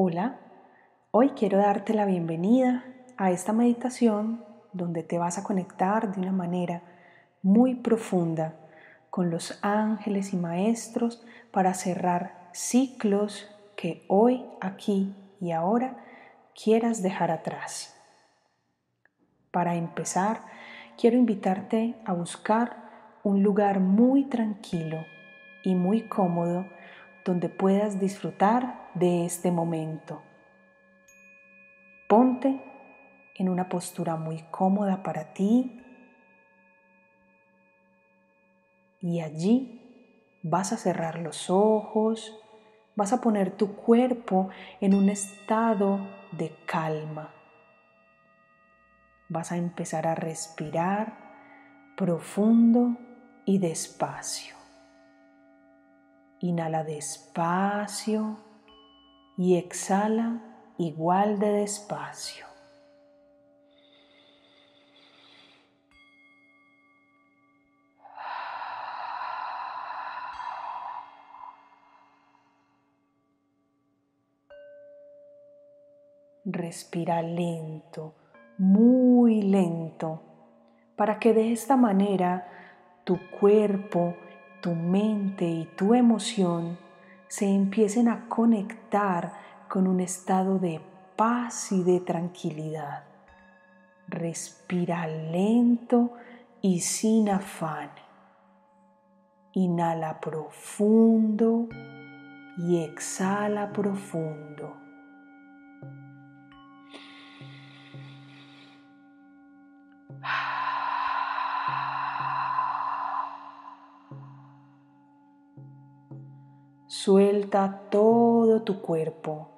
Hola, hoy quiero darte la bienvenida a esta meditación donde te vas a conectar de una manera muy profunda con los ángeles y maestros para cerrar ciclos que hoy, aquí y ahora quieras dejar atrás. Para empezar, quiero invitarte a buscar un lugar muy tranquilo y muy cómodo donde puedas disfrutar de este momento. Ponte en una postura muy cómoda para ti y allí vas a cerrar los ojos, vas a poner tu cuerpo en un estado de calma. Vas a empezar a respirar profundo y despacio. Inhala despacio y exhala igual de despacio. Respira lento, muy lento, para que de esta manera tu cuerpo tu mente y tu emoción se empiecen a conectar con un estado de paz y de tranquilidad. Respira lento y sin afán. Inhala profundo y exhala profundo. Suelta todo tu cuerpo.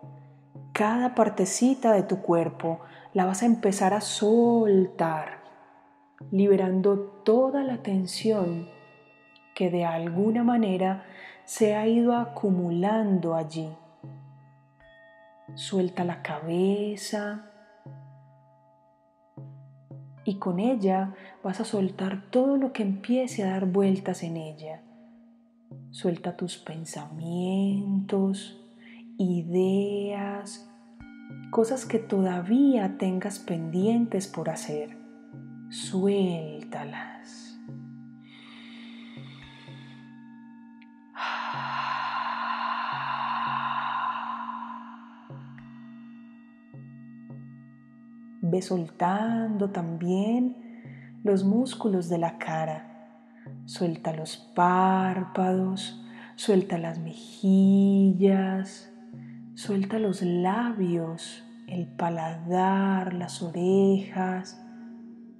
Cada partecita de tu cuerpo la vas a empezar a soltar, liberando toda la tensión que de alguna manera se ha ido acumulando allí. Suelta la cabeza y con ella vas a soltar todo lo que empiece a dar vueltas en ella Suelta tus pensamientos, ideas, cosas que todavía tengas pendientes por hacer. Suéltalas. Ve soltando también los músculos de la cara Suelta los párpados, suelta las mejillas, suelta los labios, el paladar, las orejas,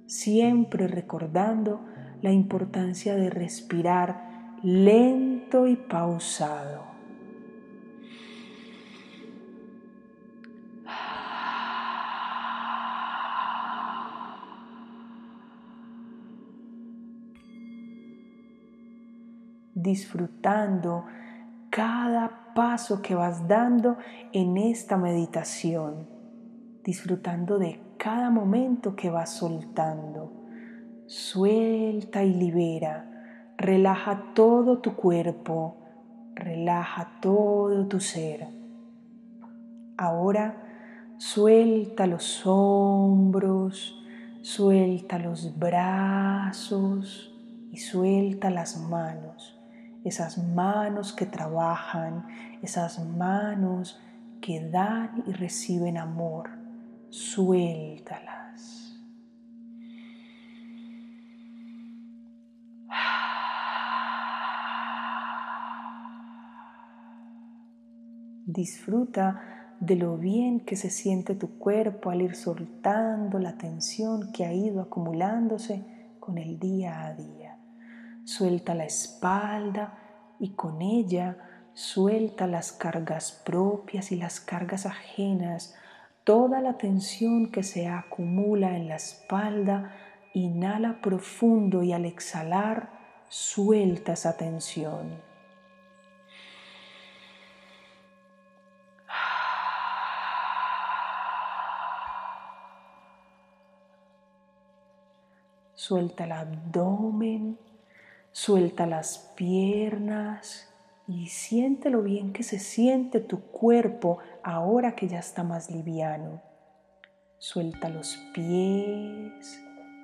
siempre recordando la importancia de respirar lento y pausado. Disfrutando cada paso que vas dando en esta meditación, disfrutando de cada momento que vas soltando. Suelta y libera, relaja todo tu cuerpo, relaja todo tu ser. Ahora suelta los hombros, suelta los brazos y suelta las manos esas manos que trabajan, esas manos que dan y reciben amor, suéltalas. Disfruta de lo bien que se siente tu cuerpo al ir soltando la tensión que ha ido acumulándose con el día a día. Suelta la espalda y con ella suelta las cargas propias y las cargas ajenas, toda la tensión que se acumula en la espalda. Inhala profundo y al exhalar suelta esa tensión. Suelta el abdomen Suelta las piernas y siente lo bien que se siente tu cuerpo ahora que ya está más liviano. Suelta los pies,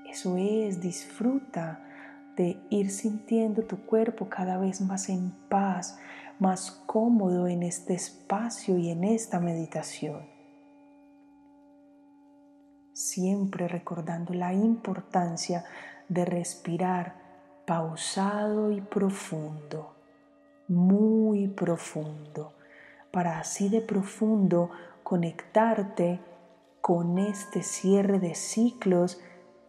eso es, disfruta de ir sintiendo tu cuerpo cada vez más en paz, más cómodo en este espacio y en esta meditación. Siempre recordando la importancia de respirar pausado y profundo muy profundo, para así de profundo conectarte con este cierre de ciclos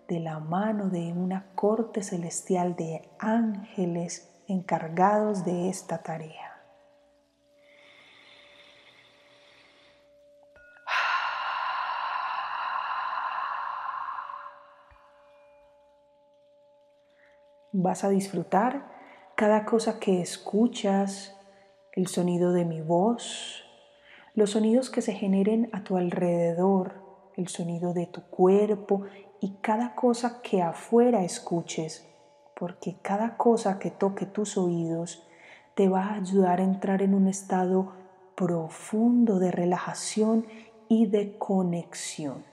de la mano de una corte celestial de ángeles encargados de esta tarea. Vas a disfrutar cada cosa que escuchas, el sonido de mi voz, los sonidos que se generen a tu alrededor, el sonido de tu cuerpo y cada cosa que afuera escuches, porque cada cosa que toque tus oídos te va a ayudar a entrar en un estado profundo de relajación y de conexión.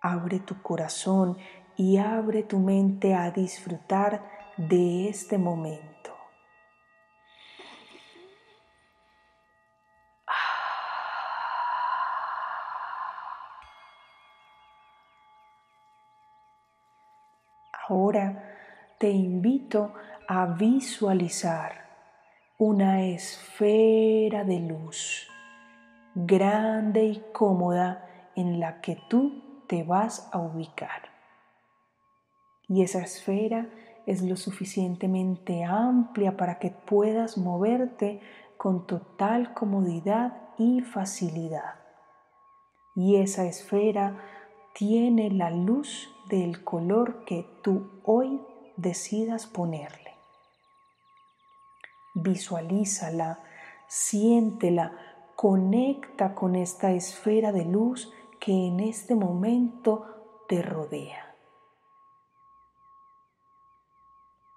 Abre tu corazón y abre tu mente a disfrutar de este momento. Ahora te invito a visualizar una esfera de luz grande y cómoda en la que tú te vas a ubicar. Y esa esfera es lo suficientemente amplia para que puedas moverte con total comodidad y facilidad. Y esa esfera tiene la luz del color que tú hoy decidas ponerle. Visualízala, siéntela, conecta con esta esfera de luz que en este momento te rodea.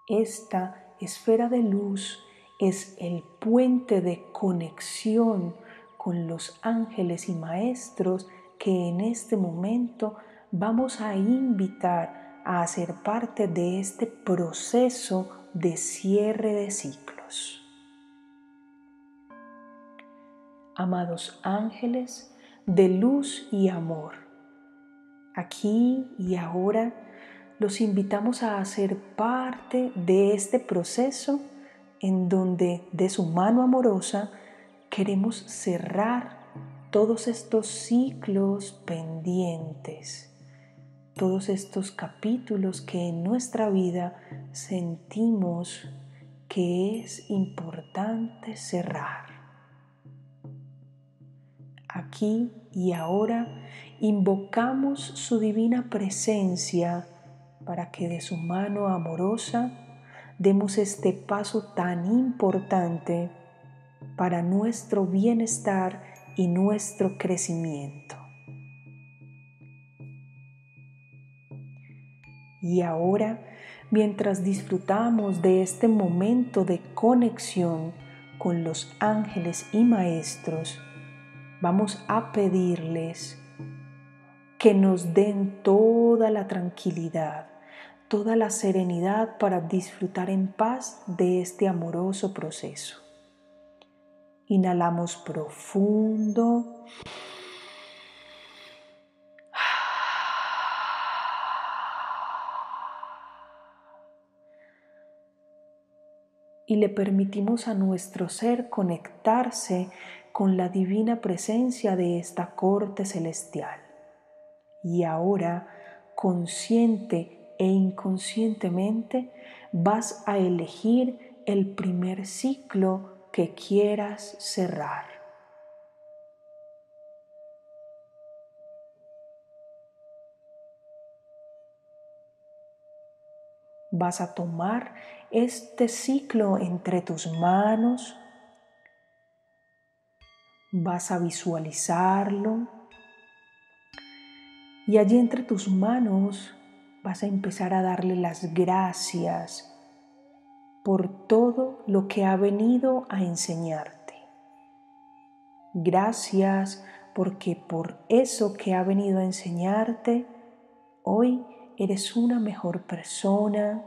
Esta esfera de luz es el puente de conexión con los ángeles y maestros que en este momento vamos a invitar a hacer parte de este proceso de cierre de ciclos. Amados ángeles de luz y amor, aquí y ahora los invitamos a hacer parte de este proceso en donde de su mano amorosa queremos cerrar todos estos ciclos pendientes, todos estos capítulos que en nuestra vida sentimos que es importante cerrar. Aquí y ahora invocamos su divina presencia para que de su mano amorosa demos este paso tan importante para nuestro bienestar y nuestro crecimiento. Y ahora, mientras disfrutamos de este momento de conexión con los ángeles y maestros, vamos a pedirles que nos den toda la tranquilidad toda la serenidad para disfrutar en paz de este amoroso proceso. Inhalamos profundo. Y le permitimos a nuestro ser conectarse con la divina presencia de esta corte celestial. Y ahora, consciente e inconscientemente vas a elegir el primer ciclo que quieras cerrar. Vas a tomar este ciclo entre tus manos, vas a visualizarlo y allí entre tus manos vas a empezar a darle las gracias por todo lo que ha venido a enseñarte. Gracias porque por eso que ha venido a enseñarte, hoy eres una mejor persona,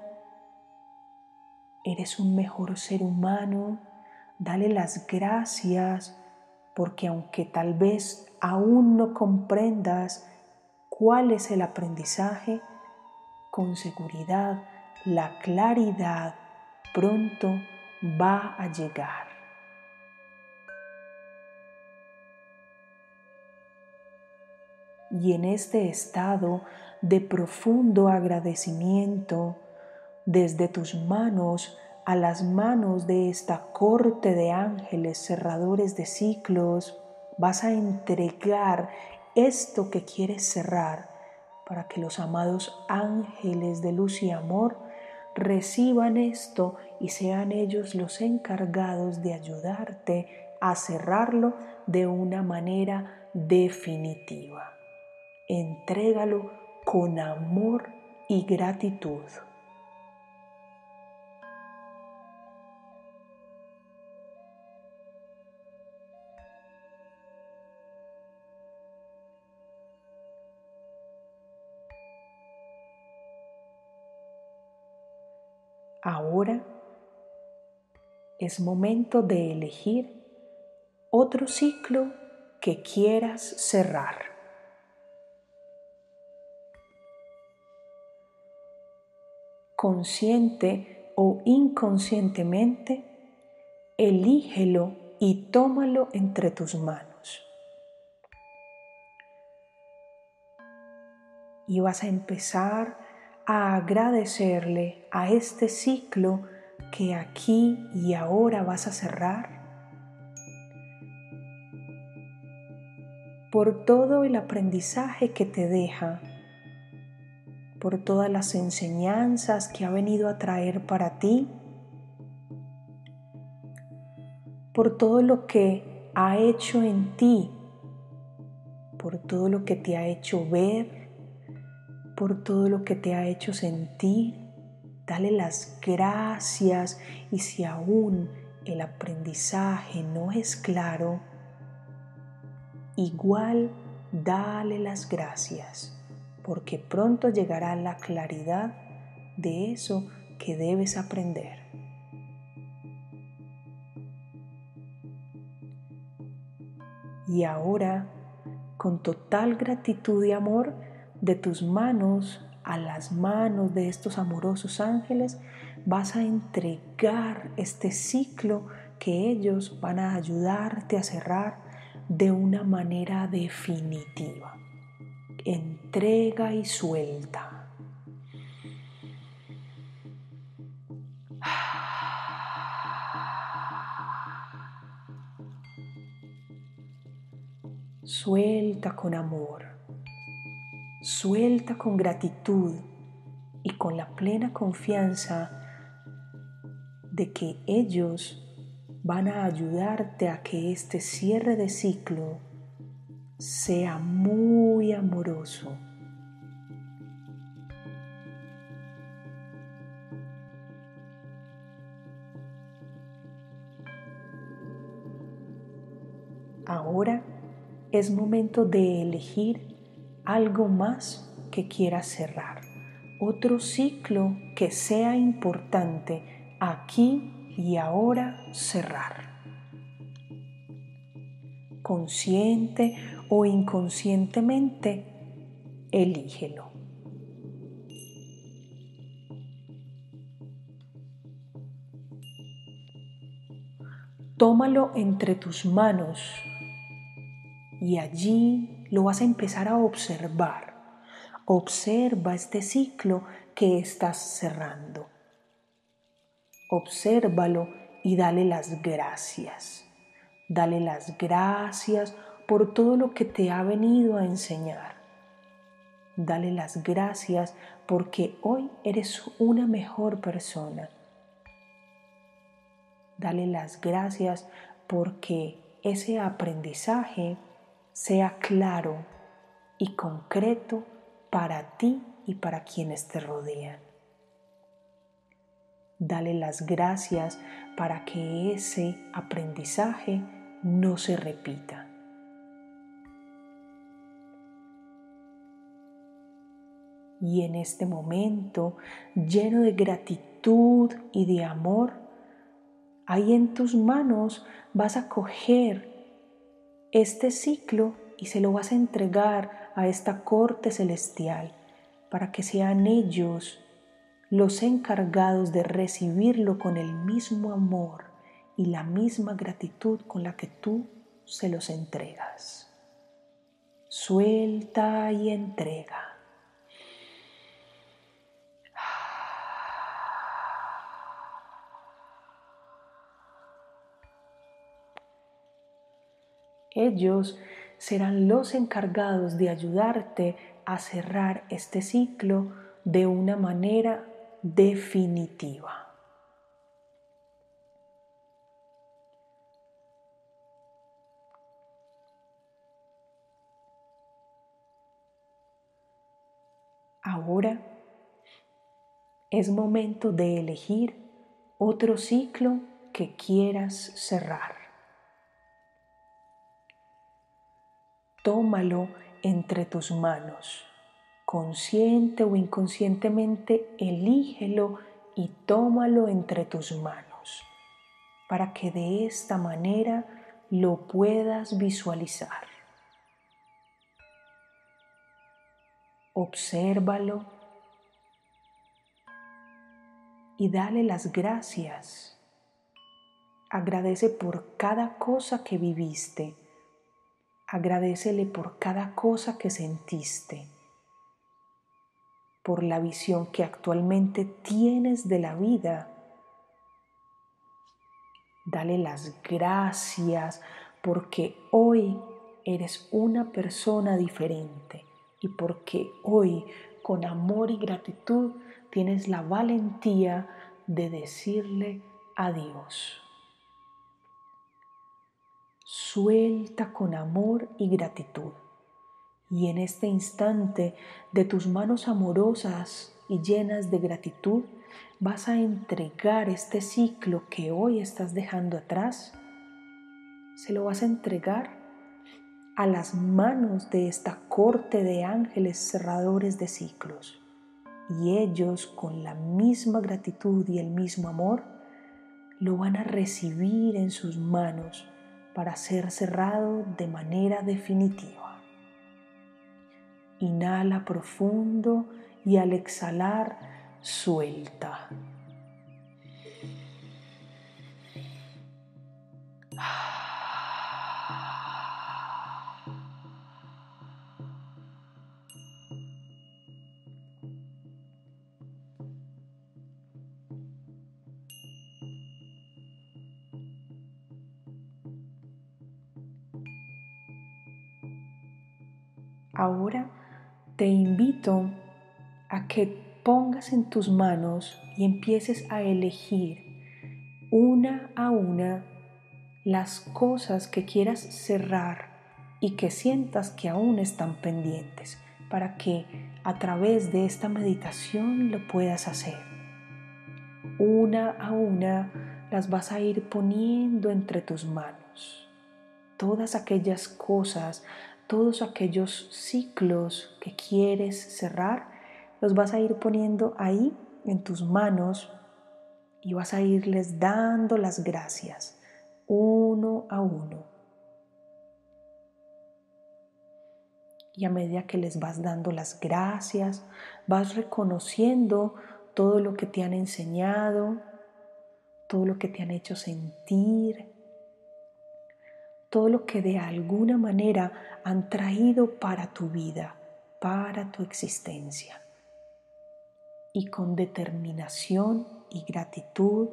eres un mejor ser humano. Dale las gracias porque aunque tal vez aún no comprendas cuál es el aprendizaje, con seguridad la claridad pronto va a llegar. Y en este estado de profundo agradecimiento, desde tus manos a las manos de esta corte de ángeles cerradores de ciclos, vas a entregar esto que quieres cerrar para que los amados ángeles de luz y amor reciban esto y sean ellos los encargados de ayudarte a cerrarlo de una manera definitiva. Entrégalo con amor y gratitud. Ahora es momento de elegir otro ciclo que quieras cerrar. Consciente o inconscientemente, elígelo y tómalo entre tus manos. Y vas a empezar a agradecerle a este ciclo que aquí y ahora vas a cerrar por todo el aprendizaje que te deja, por todas las enseñanzas que ha venido a traer para ti, por todo lo que ha hecho en ti, por todo lo que te ha hecho ver, por todo lo que te ha hecho sentir. Dale las gracias y si aún el aprendizaje no es claro, igual dale las gracias, porque pronto llegará la claridad de eso que debes aprender. Y ahora, con total gratitud y amor, de tus manos a las manos de estos amorosos ángeles, vas a entregar este ciclo que ellos van a ayudarte a cerrar de una manera definitiva. Entrega y suelta. Suelta con amor. Suelta con gratitud y con la plena confianza de que ellos van a ayudarte a que este cierre de ciclo sea muy amoroso. Ahora es momento de elegir algo más que quieras cerrar, otro ciclo que sea importante aquí y ahora cerrar. Consciente o inconscientemente, elígelo. Tómalo entre tus manos y allí lo vas a empezar a observar. Observa este ciclo que estás cerrando. Obsérvalo y dale las gracias. Dale las gracias por todo lo que te ha venido a enseñar. Dale las gracias porque hoy eres una mejor persona. Dale las gracias porque ese aprendizaje sea claro y concreto para ti y para quienes te rodean. Dale las gracias para que ese aprendizaje no se repita. Y en este momento, lleno de gratitud y de amor, ahí en tus manos vas a coger este ciclo y se lo vas a entregar a esta corte celestial para que sean ellos los encargados de recibirlo con el mismo amor y la misma gratitud con la que tú se los entregas. Suelta y entrega. Ellos serán los encargados de ayudarte a cerrar este ciclo de una manera definitiva. Ahora es momento de elegir otro ciclo que quieras cerrar. Tómalo entre tus manos consciente o inconscientemente, elígelo y tómalo entre tus manos para que de esta manera lo puedas visualizar. Obsérvalo y dale las gracias. Agradece por cada cosa que viviste. Agradecele por cada cosa que sentiste por la visión que actualmente tienes de la vida. Dale las gracias porque hoy eres una persona diferente y porque hoy con amor y gratitud tienes la valentía de decirle adiós. Suelta con amor y gratitud. Y en este instante de tus manos amorosas y llenas de gratitud, vas a entregar este ciclo que hoy estás dejando atrás. Se lo vas a entregar a las manos de esta corte de ángeles cerradores de ciclos. Y ellos, con la misma gratitud y el mismo amor, lo van a recibir en sus manos para ser cerrado de manera definitiva. Inhala profundo y al exhalar suelta. Ahora te invito a que pongas en tus manos y empieces a elegir una a una las cosas que quieras cerrar y que sientas que aún están pendientes para que a través de esta meditación lo puedas hacer. Una a una las vas a ir poniendo entre tus manos. Todas aquellas cosas todos aquellos ciclos que quieres cerrar, los vas a ir poniendo ahí en tus manos y vas a irles dando las gracias uno a uno. Y a medida que les vas dando las gracias, vas reconociendo todo lo que te han enseñado, todo lo que te han hecho sentir, todo lo que de alguna manera han traído para tu vida, para tu existencia. Y con determinación y gratitud,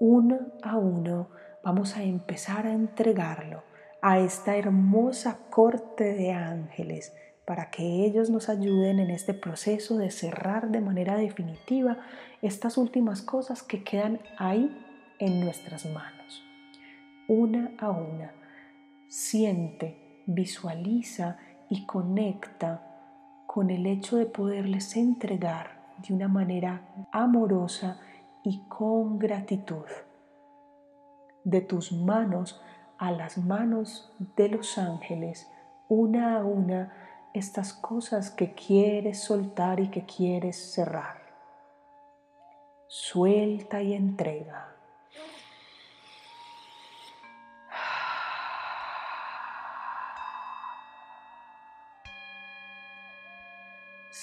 uno a uno, vamos a empezar a entregarlo a esta hermosa corte de ángeles para que ellos nos ayuden en este proceso de cerrar de manera definitiva estas últimas cosas que quedan ahí en nuestras manos, una a una siente, visualiza y conecta con el hecho de poderles entregar de una manera amorosa y con gratitud. De tus manos a las manos de los ángeles, una a una, estas cosas que quieres soltar y que quieres cerrar. Suelta y entrega.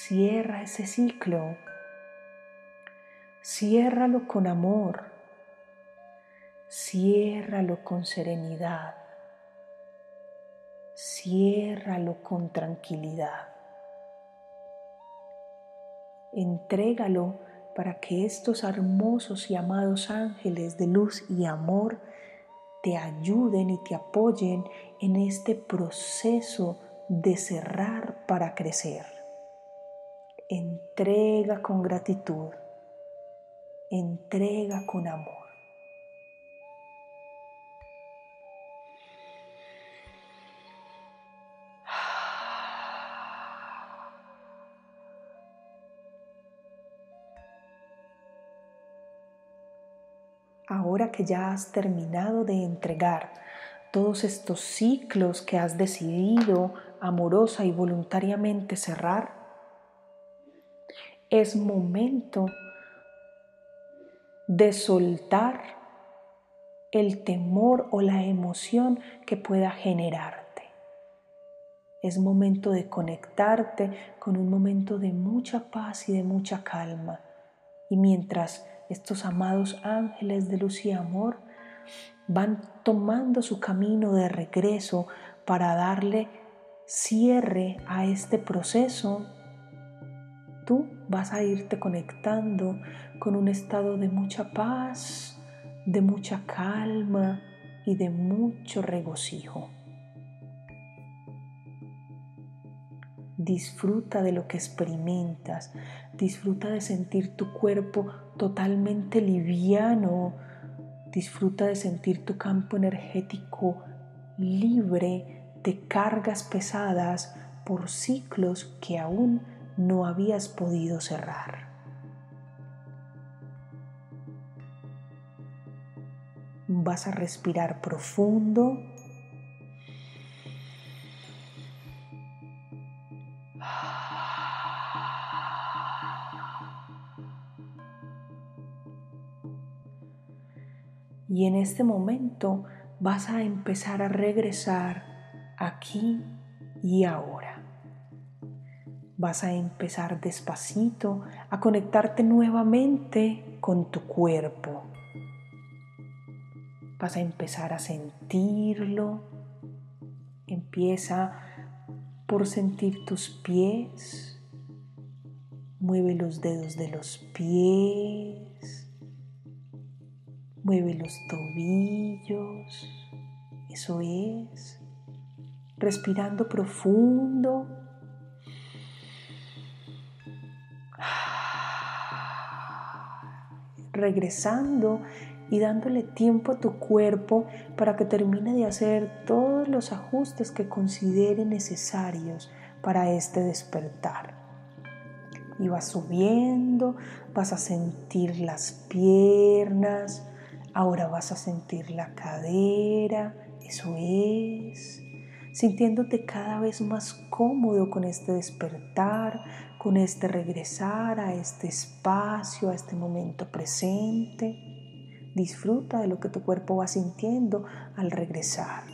Cierra ese ciclo. Ciérralo con amor. Ciérralo con serenidad. Ciérralo con tranquilidad. Entrégalo para que estos hermosos y amados ángeles de luz y amor te ayuden y te apoyen en este proceso de cerrar para crecer. Entrega con gratitud, entrega con amor. Ahora que ya has terminado de entregar todos estos ciclos que has decidido amorosa y voluntariamente cerrar, es momento de soltar el temor o la emoción que pueda generarte. Es momento de conectarte con un momento de mucha paz y de mucha calma. Y mientras estos amados ángeles de luz y amor van tomando su camino de regreso para darle cierre a este proceso, tú vas a irte conectando con un estado de mucha paz, de mucha calma y de mucho regocijo. Disfruta de lo que experimentas, disfruta de sentir tu cuerpo totalmente liviano, disfruta de sentir tu campo energético libre de cargas pesadas por ciclos que aún no habías podido cerrar. Vas a respirar profundo. Y en este momento vas a empezar a regresar aquí y ahora vas a empezar despacito a conectarte nuevamente con tu cuerpo. Vas a empezar a sentirlo. Empieza por sentir tus pies. Mueve los dedos de los pies. Mueve los tobillos. Eso es. Respirando profundo regresando y dándole tiempo a tu cuerpo para que termine de hacer todos los ajustes que considere necesarios para este despertar. Y vas subiendo, vas a sentir las piernas, ahora vas a sentir la cadera, eso es, sintiéndote cada vez más cómodo con este despertar, con este regresar a este espacio, a este momento presente. Disfruta de lo que tu cuerpo va sintiendo al regresar.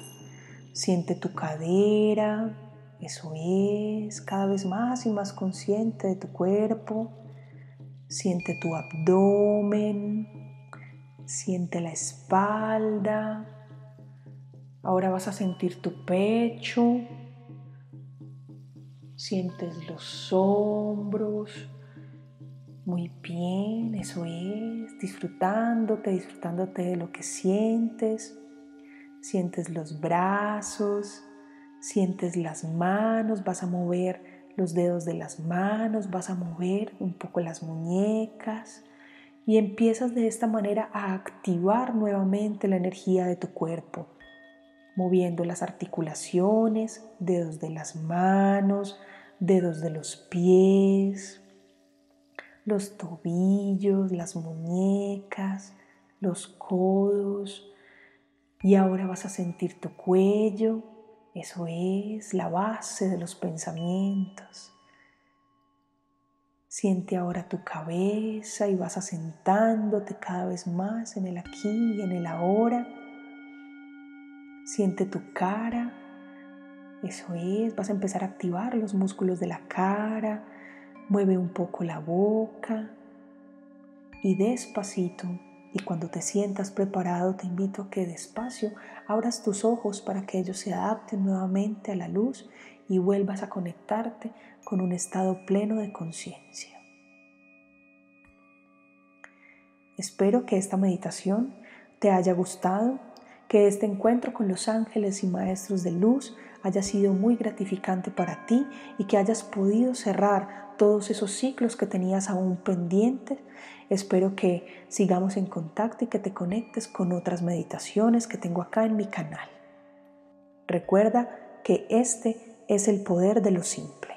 Siente tu cadera, eso es, cada vez más y más consciente de tu cuerpo. Siente tu abdomen, siente la espalda. Ahora vas a sentir tu pecho, Sientes los hombros. Muy bien, eso es. Disfrutándote, disfrutándote de lo que sientes. Sientes los brazos, sientes las manos, vas a mover los dedos de las manos, vas a mover un poco las muñecas y empiezas de esta manera a activar nuevamente la energía de tu cuerpo, moviendo las articulaciones, dedos de las manos, dedos de los pies, los tobillos, las muñecas, los codos. Y ahora vas a sentir tu cuello, eso es la base de los pensamientos. Siente ahora tu cabeza y vas asentándote cada vez más en el aquí y en el ahora. Siente tu cara. Eso es, vas a empezar a activar los músculos de la cara. Mueve un poco la boca. Y despacito, y cuando te sientas preparado, te invito a que despacio abras tus ojos para que ellos se adapten nuevamente a la luz y vuelvas a conectarte con un estado pleno de conciencia. Espero que esta meditación te haya gustado, que este encuentro con los ángeles y maestros de luz haya sido muy gratificante para ti y que hayas podido cerrar todos esos ciclos que tenías aún pendientes. Espero que sigamos en contacto y que te conectes con otras meditaciones que tengo acá en mi canal. Recuerda que este es el poder de los cinco.